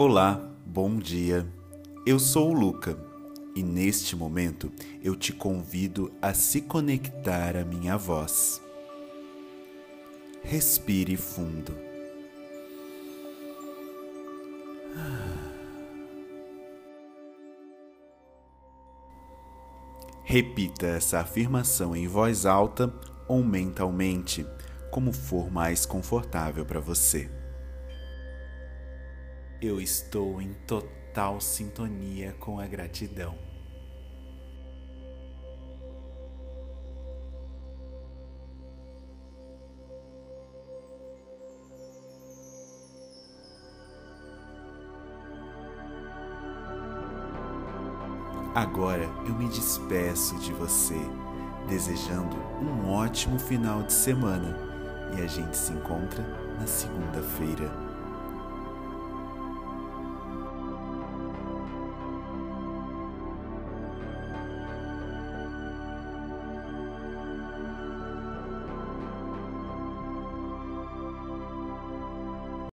Olá, bom dia. Eu sou o Luca e neste momento eu te convido a se conectar à minha voz. Respire fundo. Repita essa afirmação em voz alta ou mentalmente, como for mais confortável para você. Eu estou em total sintonia com a gratidão. Agora eu me despeço de você, desejando um ótimo final de semana e a gente se encontra na segunda-feira